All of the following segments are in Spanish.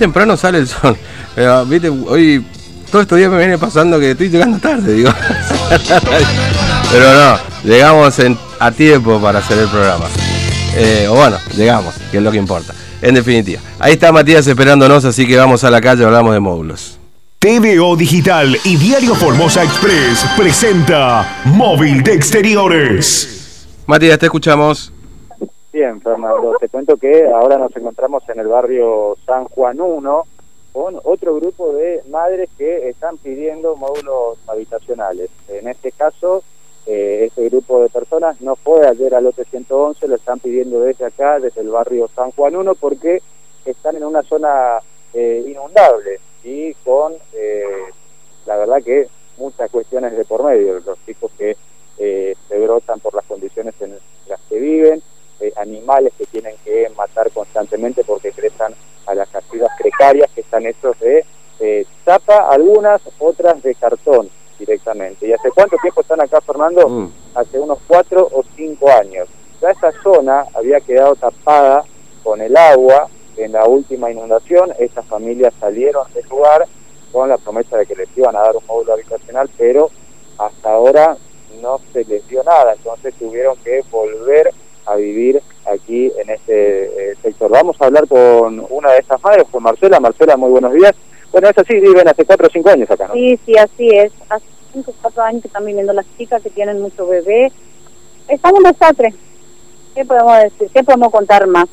Temprano sale el sol. Pero, viste, hoy todo estos días me viene pasando que estoy llegando tarde, digo. Pero no, llegamos en- a tiempo para hacer el programa. Eh, o bueno, llegamos, que es lo que importa. En definitiva. Ahí está Matías esperándonos, así que vamos a la calle, hablamos de módulos. TVO Digital y Diario Formosa Express presenta Móvil de Exteriores. Matías, te escuchamos. Bien, Fernando, te cuento que ahora nos encontramos en el barrio San Juan 1 con otro grupo de madres que están pidiendo módulos habitacionales. En este caso, eh, este grupo de personas no fue ayer al lote 111, lo están pidiendo desde acá, desde el barrio San Juan 1, porque están en una zona eh, inundable y con, eh, la verdad que muchas cuestiones de por medio, los chicos que eh, se brotan por las condiciones en las que viven, eh, animales que tienen que matar constantemente porque ingresan a las casillas precarias que están hechos de eh, chapa, algunas, otras de cartón directamente. ¿Y hace cuánto tiempo están acá, Fernando? Mm. Hace unos cuatro o cinco años. Ya esta zona había quedado tapada con el agua en la última inundación. Estas familias salieron del lugar con la promesa de que les iban a dar un módulo habitacional, pero hasta ahora no se les dio nada, entonces tuvieron que volver a vivir aquí en este eh, sector. Vamos a hablar con una de estas madres, con Marcela. Marcela, muy buenos días. Bueno, es así, viven hace cuatro o cinco años acá, ¿no? Sí, sí, así es. Hace cinco, cuatro años que están viviendo las chicas que tienen mucho bebé. Estamos en desastre. ¿Qué podemos decir? ¿Qué podemos contar más?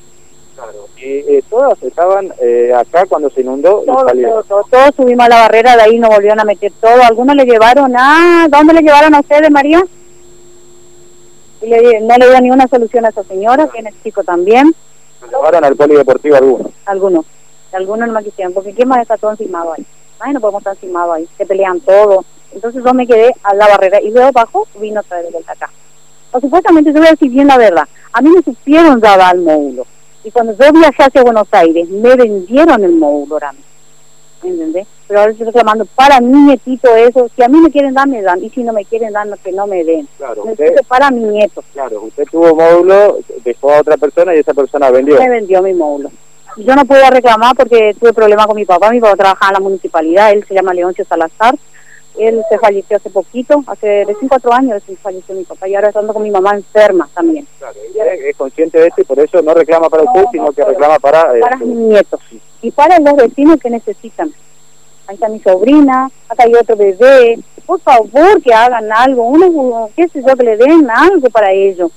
Claro. Y eh, todas estaban eh, acá cuando se inundó y Todos, todos, todos, todos subimos a la barrera, de ahí nos volvieron a meter todo. Algunos le llevaron a... ¿Dónde le llevaron a ustedes, María? Y le- no le dio ni una solución a esa señora, tiene chico también. Se llevaron al polideportivo algunos. Algunos. Algunos no me quisieron, porque ¿quién más está todo encimado ahí? Ay, no podemos estar encimado ahí, se pelean todo. Entonces yo me quedé a la barrera y luego bajo vino otra vez de vuelta acá. O supuestamente, yo voy a decir bien la verdad, a mí me supieron dar el módulo. Y cuando yo viajé hacia Buenos Aires, me vendieron el módulo ahora mismo. ¿Entendés? Pero ahora estoy reclamando para mi nietito eso. Si a mí me quieren dar, me dan. Y si no me quieren dar, no, que no me den. Claro, usted, para mi nieto. claro, usted tuvo módulo, dejó a otra persona y esa persona vendió. me vendió mi módulo. Yo no pude reclamar porque tuve problemas con mi papá. Mi papá trabajaba en la municipalidad, él se llama Leoncio Salazar. Él se falleció hace poquito, hace recién cuatro años se falleció mi papá y ahora estando con mi mamá enferma también. Claro, es consciente de esto y por eso no reclama para No, usted, no, sino que reclama para... eh, Para mis nietos y para los vecinos que necesitan. Ahí está mi sobrina, acá hay otro bebé. Por favor, que hagan algo, uno, qué sé yo, que le den algo para ellos.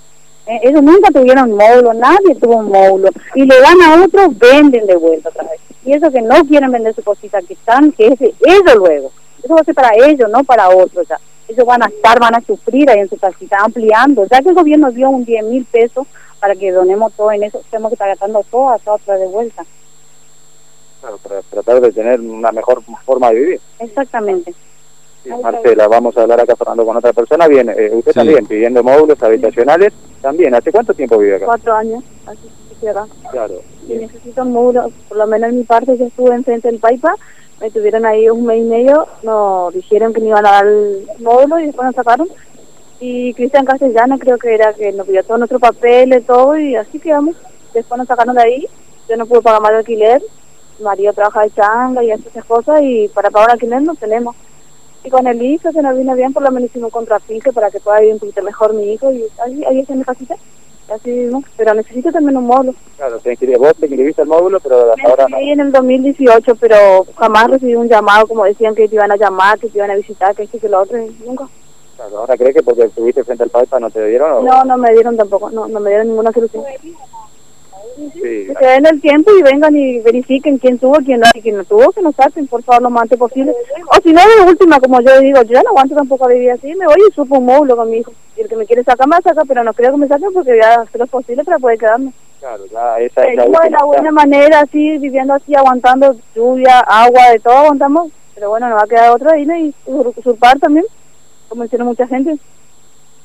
Eh, ellos nunca tuvieron módulo, nadie tuvo un módulo. Y le dan a otros, venden de vuelta otra vez. Y eso que no quieren vender su cosita que están, que es de ellos luego. Eso va a ser para ellos, no para otros ya. Ellos van a estar, van a sufrir ahí en su casita, ampliando. Ya que el gobierno dio un 10 mil pesos para que donemos todo en eso, tenemos que estar gastando todo acá otra de vuelta. claro, para tratar de tener una mejor forma de vivir. Exactamente. Sí, Marcela, vamos a hablar acá Fernando con otra persona. Bien, eh, usted Sí. también pidiendo módulos habitacionales. También, ¿hace cuánto tiempo vive acá? Cuatro años, así Claro. Y necesito un módulo, por lo menos en mi parte, yo estuve enfrente del Paipa, me tuvieron ahí un mes y medio, nos dijeron que me iban a dar el módulo y después nos sacaron. Y Cristian Castellano creo que era que nos pidió todo nuestro papel y todo y así quedamos. Después nos sacaron de ahí, yo no pude pagar más de alquiler, mi marido trabaja de changa y hace esas cosas y para pagar alquiler no tenemos. Y con el hijo se nos vino bien, por lo menos hicimos un contrapiso para que pueda vivir un poquito mejor mi hijo y ahí, ahí está mi casita. Así vivimos. Pero necesito también un módulo. Claro, te inscribí, vos te inscribiste al módulo, pero hasta ahora no. en el 2018, pero jamás recibí un llamado como decían que te iban a llamar, que te iban a visitar, que esto que lo otro, nunca. Claro, ¿Ahora crees que porque estuviste frente al Paipa no te dieron? o- No, no me dieron tampoco, no, no me dieron ninguna solución. Sí, Que se den el tiempo y vengan y verifiquen quién tuvo, quién no, y quién no tuvo, que nos saquen, por favor, lo más antes posible. O si no, de última, como yo digo, yo ya no aguanto tampoco a vivir así, me voy y supo un módulo con mi hijo. Y el que me quiere sacar, me saca, pero no creo que me saquen porque voy a hacer lo posible para poder quedarme. claro, ya esa es la de la buena manera, así, viviendo así, aguantando lluvia, agua, de todo aguantamos. Pero bueno, nos va a quedar otro ahí, ¿no? Y usur- usurpar también, como hicieron mucha gente.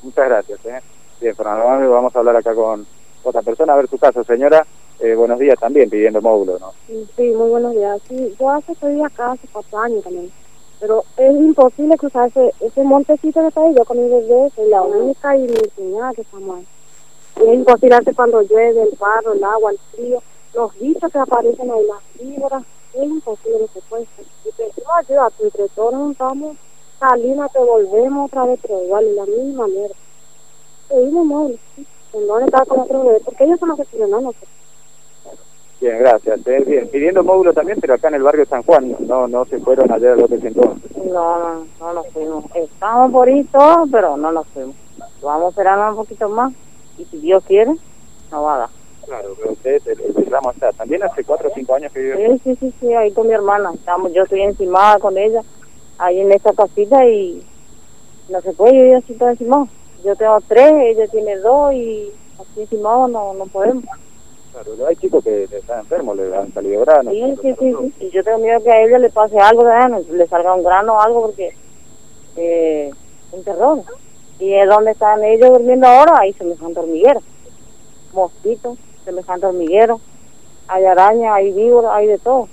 Muchas gracias. ¿eh? Bien, Fernando, vamos a hablar acá con otra persona. A ver su caso, señora. Eh, buenos días también, pidiendo módulo, ¿no? Sí, muy buenos días. Sí, yo hace estoy acá hace cuatro años también. Pero es imposible cruzar ese, montecito que está ahí. Yo con mi bebé, soy la única y mi cuñada que estamos ahí. Y es imposible hacer cuando llueve, el barro, el agua, el frío, los bichos que aparecen ahí, las víboras. es imposible que se pueda. Y pedimos ayuda, entre todos nos salimos, te volvemos otra vez, pero igual, de la misma manera. Pedimos móviles, ¿sí? No estar con otro bebé, porque ellos son los que nosotros. Bien, gracias. Eh, bien, pidiendo módulo también, pero acá en el barrio San Juan, no no se fueron ayer al otro entonces. No, no, no nos fuimos. Estamos por ir todos, pero no nos fuimos. Vamos a esperar un poquito más y si Dios quiere, nos va a dar. Claro, pero ustedes, el, reclamo está. También hace cuatro o cinco años que viven. Sí, sí, sí, sí, ahí con mi hermana. Estamos, yo estoy encimada con ella, ahí en esta casita y no se puede vivir así todo encima. Yo tengo tres, ella tiene dos y así encima no, no podemos. Claro, hay chicos que están enfermos, le han salido granos. Sí, sí, sí, sí. Y yo tengo miedo que a ella le pase algo, le salga un grano o algo porque eh, un terror. Y es donde están ellos durmiendo ahora, ahí semejante hormiguero. Mosquitos, semejante hormiguero. Hay araña, hay víboras, hay de todo.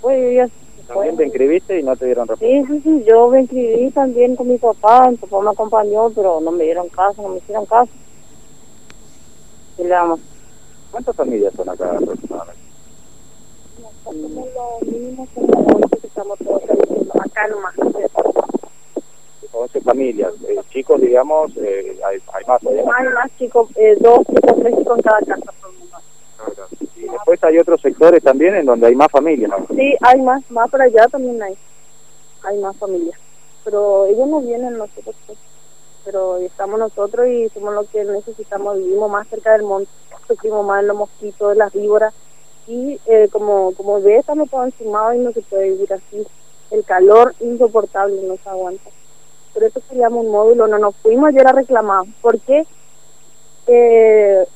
Puede vivir así, se También te inscribiste y no te dieron respuesta. Sí, sí, sí, yo me inscribí también con mi papá, mi papá me acompañó, pero no me dieron caso, no me hicieron caso. Y le damos, ¿Cuántas familias son acá aproximadamente? Que estamos todos acá nomás. 11 familias. Eh, chicos, digamos, eh, hay, hay más. hay más chicos, eh, dos chicos, tres chicos en cada casa. por menos. Y después hay otros sectores también en donde hay más familias. Sí, hay más, más para allá también hay, hay más familias. Pero ellos no vienen nosotros, pues. pero estamos nosotros y somos los que necesitamos, vivimos más cerca del monte, sufrimos más los mosquitos, las víboras y eh, como como ves estamos todos encimados y no se puede vivir así. El calor insoportable no se aguanta. Por eso queríamos un módulo, no nos fuimos ayer a reclamar. ¿Por qué? Eh,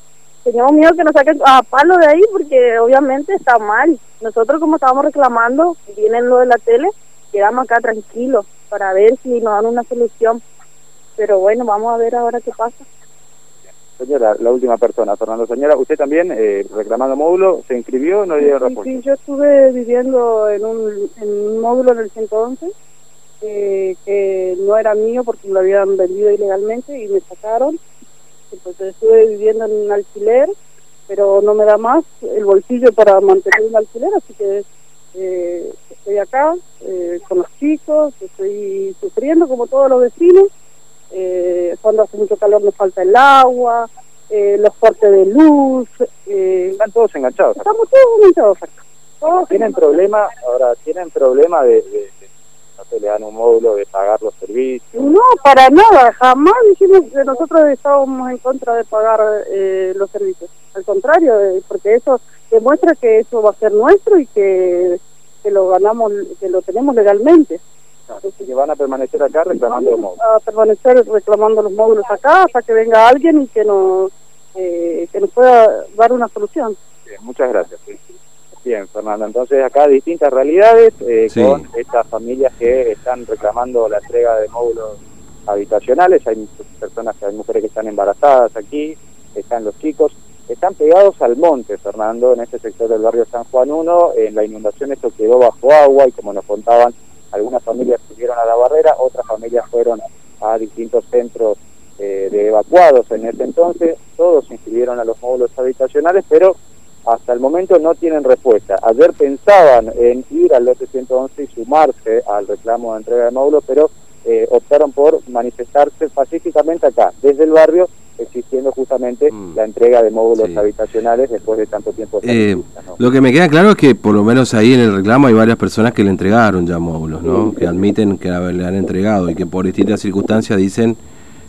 teníamos miedo que nos saquen a palo de ahí porque obviamente está mal. Nosotros como estábamos reclamando, vienen lo de la tele, quedamos acá tranquilos para ver si nos dan una solución. Pero bueno, vamos a ver ahora qué pasa. Señora, la última persona, Fernando. Señora, usted también, eh, reclamando módulo, ¿se inscribió no dieron Sí, respuesta? sí, yo estuve viviendo en un, en un módulo en el 111 eh, que no era mío porque lo habían vendido ilegalmente y me sacaron. Entonces estuve viviendo en un alquiler, pero no me da más el bolsillo para mantener un alquiler, así que eh, estoy acá eh, con los chicos, estoy sufriendo como todos los vecinos. Eh, cuando hace mucho calor nos falta el agua, eh, los cortes de luz. Eh, Están todos enganchados. acá. estamos todos enganchados acá. Todos Tienen problema, ahora, tienen problema de, de- de- no sé, le dan un módulo de pagar los servicios. No, para nada, jamás dijimos que nosotros estábamos en contra de pagar eh, los servicios. Al contrario, eh, porque eso demuestra que eso va a ser nuestro y que, que lo ganamos, que lo tenemos legalmente. Así que van a permanecer acá reclamando los módulos. a permanecer reclamando los módulos acá hasta que venga alguien y que nos, eh, que nos pueda dar una solución. Bien, muchas gracias. Bien, Fernando. Entonces, acá distintas realidades eh, Sí. con estas familias que están reclamando la entrega de módulos habitacionales. Hay personas, hay mujeres que están embarazadas aquí, están los chicos. Están pegados al monte, Fernando, en este sector del barrio San Juan 1. En la inundación esto quedó bajo agua y como nos contaban, algunas familias subieron a la barrera, otras familias fueron a distintos centros eh, de evacuados en ese entonces. Todos se inscribieron a los módulos habitacionales, pero hasta el momento no tienen respuesta. Ayer pensaban en ir al lote 111 y sumarse al reclamo de entrega de módulos, pero eh, optaron por manifestarse pacíficamente acá, desde el barrio, exigiendo justamente Mm. la entrega de módulos Sí. habitacionales después de tanto tiempo. de Eh, lo que me queda claro es que por lo menos ahí en el reclamo hay varias personas que le entregaron ya módulos, ¿no? Que admiten que le han entregado y que por distintas circunstancias dicen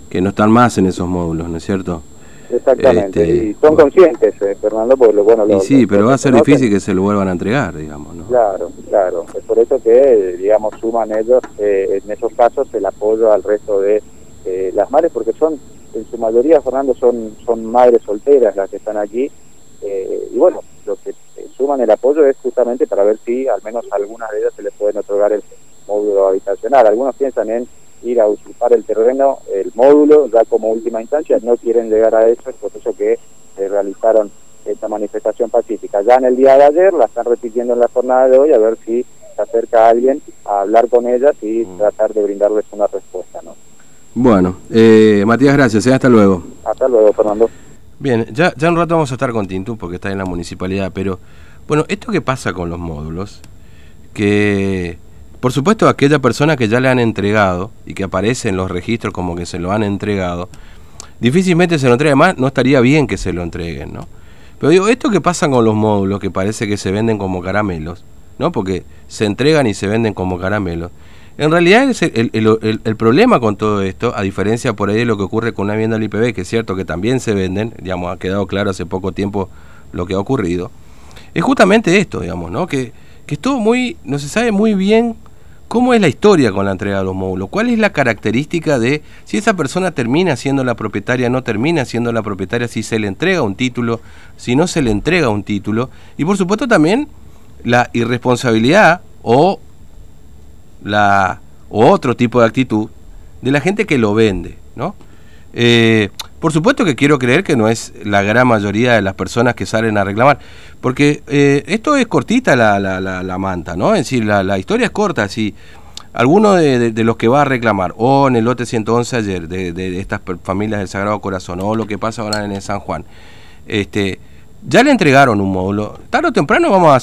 que no están más en esos módulos, ¿no es cierto? Exactamente, este, y son bueno. conscientes, eh, Fernando, porque lo bueno... Y sí, lo- pero lo va a ser conocen. difícil que se lo vuelvan a entregar, digamos, ¿no? Claro, claro. Es por eso que, digamos, suman ellos, eh, en esos casos, el apoyo al resto de eh, las madres, porque son, en su mayoría, Fernando, son, son madres solteras las que están aquí. eh, y bueno, lo que eh, suman el apoyo es justamente para ver si al menos a algunas de ellas se les pueden otorgar el módulo habitacional. Algunos piensan en ir a usurpar el terreno, el módulo, ya como última instancia, no quieren llegar a eso, es por eso que eh, realizaron esta manifestación pacífica. Ya en el día de ayer la están repitiendo en la jornada de hoy, a ver si se acerca alguien a hablar con ellas y Mm. tratar de brindarles una respuesta. ¿no? Bueno, eh, Matías, gracias, ¿eh? hasta luego. Hasta luego, Fernando. Bien, ya, ya un rato vamos a estar con Tintu porque está en la municipalidad, pero bueno, esto que pasa con los módulos que, por supuesto, aquella persona que ya le han entregado y que aparece en los registros como que se lo han entregado, difícilmente se lo entregue más, no estaría bien que se lo entreguen, ¿no? Pero digo, esto que pasa con los módulos que parece que se venden como caramelos, ¿no? Porque se entregan y se venden como caramelos. En realidad el, problema con todo esto, a diferencia por ahí de lo que ocurre con una vivienda del IPB, que es cierto que también se venden, digamos, ha quedado claro hace poco tiempo lo que ha ocurrido, es justamente esto, digamos, ¿no? Que, que es todo muy, no se sabe muy bien cómo es la historia con la entrega de los módulos, cuál es la característica de si esa persona termina siendo la propietaria, no termina siendo la propietaria, si se le entrega un título, si no se le entrega un título, y por supuesto también la irresponsabilidad o la o otro tipo de actitud de la gente que lo vende, ¿no? Eh, por supuesto que quiero creer que no es la gran mayoría de las personas que salen a reclamar, porque eh, esto es cortita la, la, la, manta, ¿no? Es decir, la, historia es corta, si alguno de, los que va a reclamar, o en el lote 111 ayer, de, de, estas familias del Sagrado Corazón, o lo que pasa ahora en San Juan, este, ya le entregaron un módulo, tarde o temprano vamos a